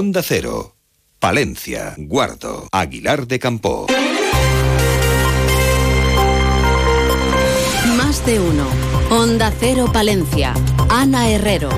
Onda Cero, Palencia, Guardo, Aguilar de Campo. Más de uno. Onda Cero Palencia. Ana Herrero.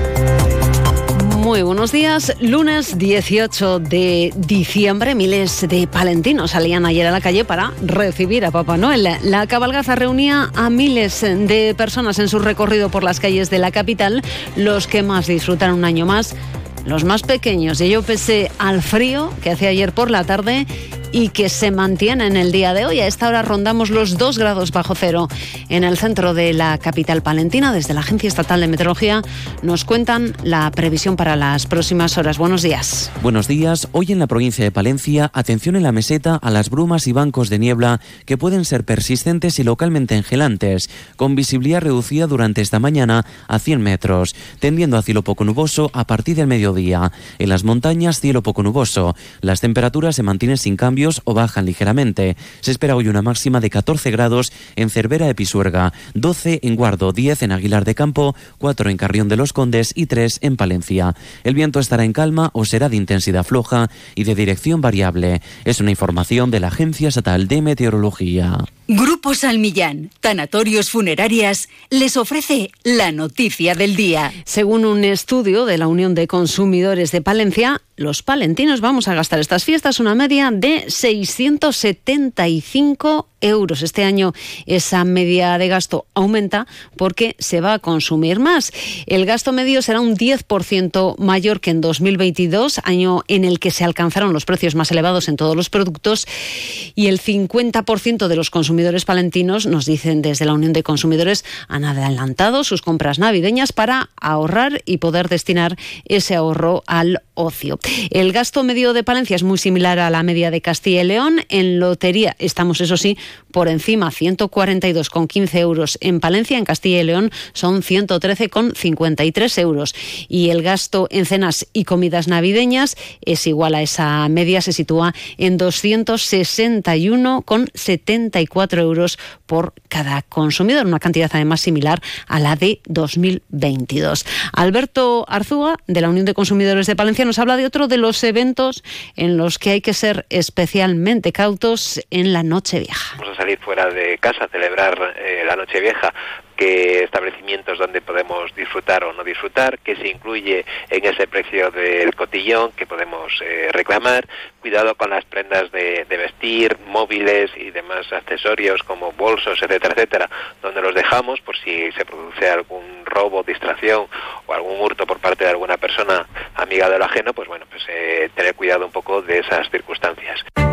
Muy buenos días. Lunes 18 de diciembre, miles de palentinos salían ayer a la calle para recibir a Papá Noel. La cabalgaza reunía a miles de personas en su recorrido por las calles de la capital, los que más disfrutan un año más los más pequeños. Y ello pese al frío que hacía ayer por la tarde y que se mantiene en el día de hoy. A esta hora rondamos los 2 grados bajo cero en el centro de la capital palentina. Desde la Agencia Estatal de Meteorología nos cuentan la previsión para las próximas horas. Buenos días. Buenos días. Hoy en la provincia de Palencia, atención en la meseta a las brumas y bancos de niebla que pueden ser persistentes y localmente engelantes, con visibilidad reducida durante esta mañana a 100 metros, tendiendo a cielo poco nuboso a partir del mediodía. En las montañas, cielo poco nuboso. Las temperaturas se mantienen sin cambio o bajan ligeramente. Se espera hoy una máxima de 14 grados en Cervera de Pisuerga, 12 en Guardo, 10 en Aguilar de Campo, 4 en Carrión de los Condes y 3 en Palencia. El viento estará en calma o será de intensidad floja y de dirección variable. Es una información de la Agencia Estatal de Meteorología. Grupo Salmillán, Tanatorios Funerarias, les ofrece la noticia del día. Según un estudio de la Unión de Consumidores de Palencia, los palentinos vamos a gastar estas fiestas una media de 675 euros. Este año esa media de gasto aumenta porque se va a consumir más. El gasto medio será un 10% mayor que en 2022, año en el que se alcanzaron los precios más elevados en todos los productos y el 50% de los consumidores palentinos, nos dicen desde la Unión de Consumidores, han adelantado sus compras navideñas para ahorrar y poder destinar ese ahorro al ocio. El gasto medio de Palencia es muy similar a la media de Castilla y León. En lotería estamos, eso sí, por encima, 142,15 euros. En Palencia, en Castilla y León, son 113,53 euros. Y el gasto en cenas y comidas navideñas es igual a esa media, se sitúa en 261,74 euros por cada consumidor, una cantidad además similar a la de 2022. Alberto Arzúa, de la Unión de Consumidores de Palencia, nos habla de otro de los eventos en los que hay que ser especialmente cautos en la noche vieja salir fuera de casa a celebrar eh, la noche vieja qué establecimientos donde podemos disfrutar o no disfrutar, qué se incluye en ese precio del cotillón que podemos eh, reclamar, cuidado con las prendas de, vestir, móviles y demás accesorios como bolsos, etcétera, etcétera, donde los dejamos por si se produce algún robo, distracción o algún hurto por parte de alguna persona amiga de lo ajeno, pues bueno, pues eh, tener cuidado un poco de esas circunstancias.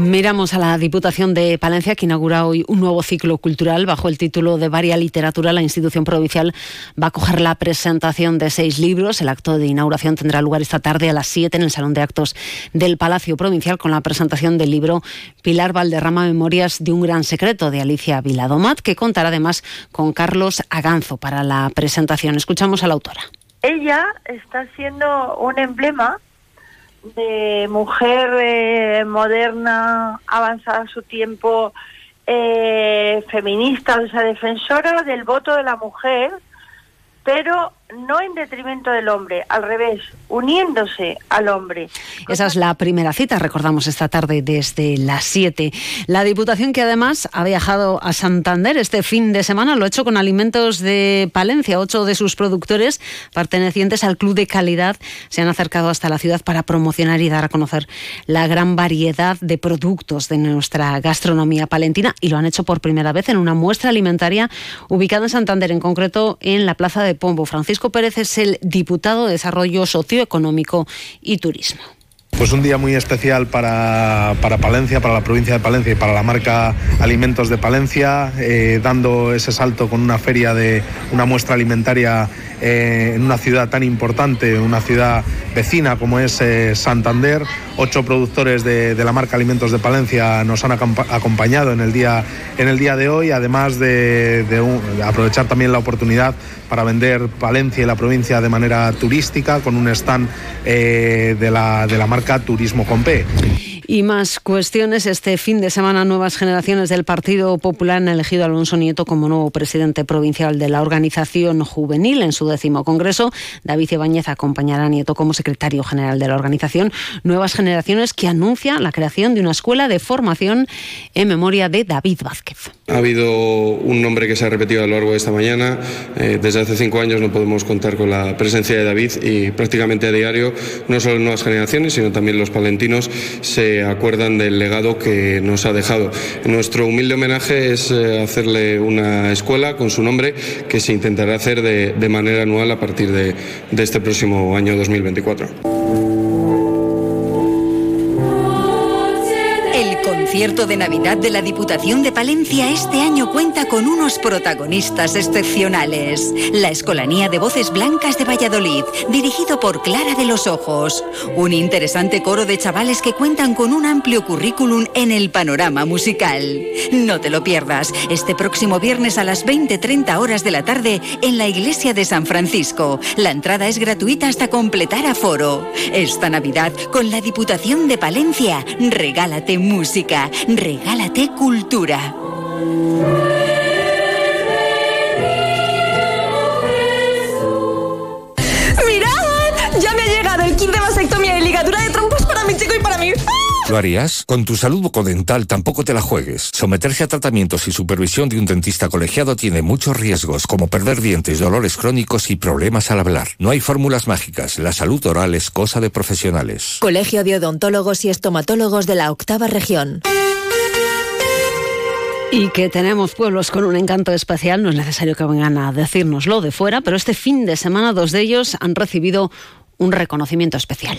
Miramos a la Diputación de Palencia, que inaugura hoy un nuevo ciclo cultural bajo el título de Varia Literatura. La institución provincial va a coger la presentación de seis libros. El acto de inauguración tendrá lugar esta tarde a las 7 en el Salón de Actos del Palacio Provincial con la presentación del libro Pilar Valderrama Memorias de un gran secreto de Alicia Viladomat, que contará además con Carlos Aganzo para la presentación. Escuchamos a la autora. Ella está siendo un emblema de mujer eh, moderna, avanzada a su tiempo, eh, feminista, o sea, defensora del voto de la mujer, pero no en detrimento del hombre, al revés, uniéndose al hombre. Esa es la primera cita, recordamos esta tarde desde las 7. La Diputación que además ha viajado a Santander este fin de semana, lo ha hecho con alimentos de Palencia. Ocho de sus productores, pertenecientes al Club de Calidad, se han acercado hasta la ciudad para promocionar y dar a conocer la gran variedad de productos de nuestra gastronomía palentina y lo han hecho por primera vez en una muestra alimentaria ubicada en Santander, en concreto en la Plaza de Pombo. Francisco Pérez es el diputado de Desarrollo Socioeconómico y Turismo. Pues un día muy especial para, para Palencia, para la provincia de Palencia y para la marca Alimentos de Palencia, eh, dando ese salto con una feria de una muestra alimentaria eh, en una ciudad tan importante, una ciudad vecina como es eh, Santander. Ocho productores de, la marca Alimentos de Palencia nos han acompañado en el día, en el día de hoy, además de, de, aprovechar también la oportunidad para vender Palencia y la provincia de manera turística con un stand de, la, de la marca Turismo Compé. Y más cuestiones. Este fin de semana, nuevas generaciones del Partido Popular han elegido a Alonso Nieto como nuevo presidente provincial de la organización juvenil en su décimo congreso. David Ibáñez acompañará a Nieto como secretario general de la organización. Nuevas generaciones que anuncia la creación de una escuela de formación en memoria de David Vázquez. Ha habido un nombre que se ha repetido a lo largo de esta mañana. Eh, desde hace cinco años no podemos contar con la presencia de David y prácticamente a diario, no solo nuevas generaciones, sino también los palentinos se acuerdan del legado que nos ha dejado. Nuestro humilde homenaje es eh, hacerle una escuela con su nombre que se intentará hacer de, manera anual a partir de este próximo año 2024. El concierto de Navidad de la Diputación de Palencia este año cuenta con unos protagonistas excepcionales. La Escolanía de Voces Blancas de Valladolid, dirigido por Clara de los Ojos. Un interesante coro de chavales que cuentan con un amplio currículum en el panorama musical. No te lo pierdas, este próximo viernes a las 20.30 horas de la tarde en la Iglesia de San Francisco. La entrada es gratuita hasta completar aforo. Esta Navidad, con la Diputación de Palencia, regálate música, regálate cultura. ¿Lo harías? Con tu salud bucodental tampoco te la juegues. Someterse a tratamientos y supervisión de un dentista colegiado tiene muchos riesgos, como perder dientes, dolores crónicos y problemas al hablar. No hay fórmulas mágicas. La salud oral es cosa de profesionales. Colegio de Odontólogos y Estomatólogos de la Octava Región. Y que tenemos pueblos con un encanto especial, no es necesario que vengan a decírnoslo de fuera, pero este fin de semana dos de ellos han recibido un reconocimiento especial.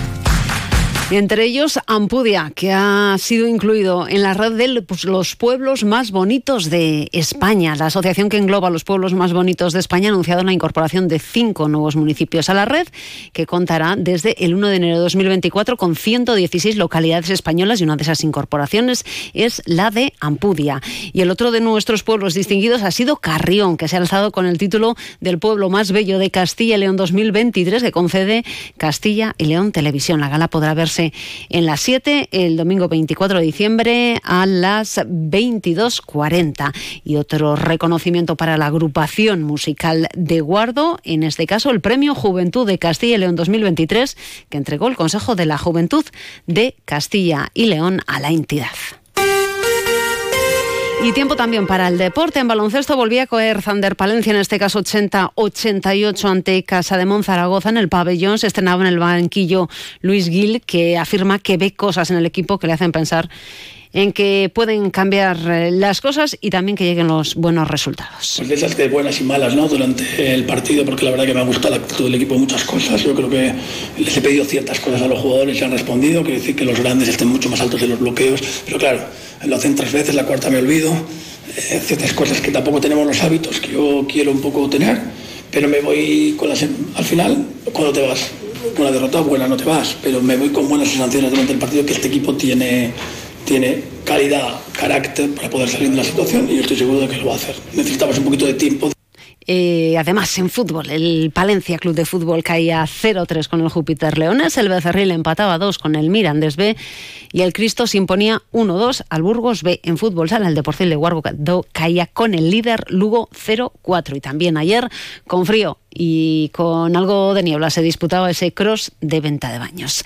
Entre ellos, Ampudia, que ha sido incluido en la red de pues, los pueblos más bonitos de España. La asociación que engloba los pueblos más bonitos de España ha anunciado la incorporación de cinco nuevos municipios a la red, que contará desde el 1 de enero de 2024 con 116 localidades españolas y una de esas incorporaciones es la de Ampudia. Y el otro de nuestros pueblos distinguidos ha sido Carrión, que se ha alzado con el título del pueblo más bello de Castilla y León 2023, que concede Castilla y León Televisión. La gala podrá verse en las 7 el domingo 24 de diciembre a las 22.40. Y otro reconocimiento para la agrupación musical de Guardo, en este caso el Premio Juventud de Castilla y León 2023, que entregó el Consejo de la Juventud de Castilla y León a la entidad. Y tiempo también para el deporte. En baloncesto volvía a coger Zander Palencia, en este caso 80-88 ante Casa de Monzaragoza en el pabellón. Se estrenaba en el banquillo Luis Gil, que afirma que ve cosas en el equipo que le hacen pensar en que pueden cambiar las cosas y también que lleguen los buenos resultados. Pues de esas de buenas y malas, ¿no? Durante el partido, porque la verdad que me ha gustado la actitud equipo muchas cosas. Yo creo que les he pedido ciertas cosas a los jugadores y han respondido. Quiere decir que los grandes estén mucho más altos en los bloqueos. Pero claro, lo hacen tres veces, la cuarta me olvido. Eh, ciertas cosas que tampoco tenemos los hábitos que yo quiero un poco tener, pero me voy con las. Al final, cuando te vas con la derrota buena, no te vas, pero me voy con buenas sensaciones durante el partido que este equipo tiene tiene calidad, carácter para poder salir de la situación y yo estoy seguro de que lo va a hacer. Necesitamos un poquito de tiempo. Eh, además, en fútbol, el Palencia Club de Fútbol caía 0-3 con el Júpiter Leones, el Becerril empataba 2 con el Mirandes B y el Cristo se imponía 1-2 al Burgos B. En fútbol sala, el Deportivo de Guargo caía con el líder Lugo 0-4 y también ayer, con frío y con algo de niebla, se disputaba ese cross de venta de baños.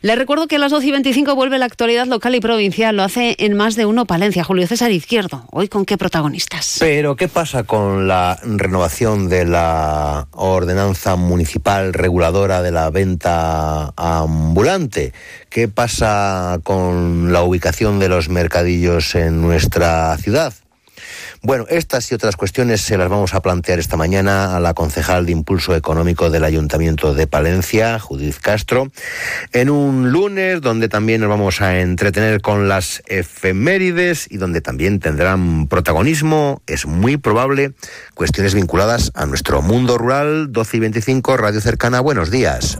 Les recuerdo que a las 12 y 25 vuelve la actualidad local y provincial. Lo hace en más de uno Palencia. Julio César Izquierdo. Hoy con qué protagonistas. Pero, ¿qué pasa con la renovación de la ordenanza municipal reguladora de la venta ambulante? ¿Qué pasa con la ubicación de los mercadillos en nuestra ciudad? Bueno, estas y otras cuestiones se las vamos a plantear esta mañana a la concejal de Impulso Económico del Ayuntamiento de Palencia, Judith Castro, en un lunes donde también nos vamos a entretener con las efemérides y donde también tendrán protagonismo, es muy probable, cuestiones vinculadas a nuestro mundo rural. 12 y 25, Radio Cercana, buenos días.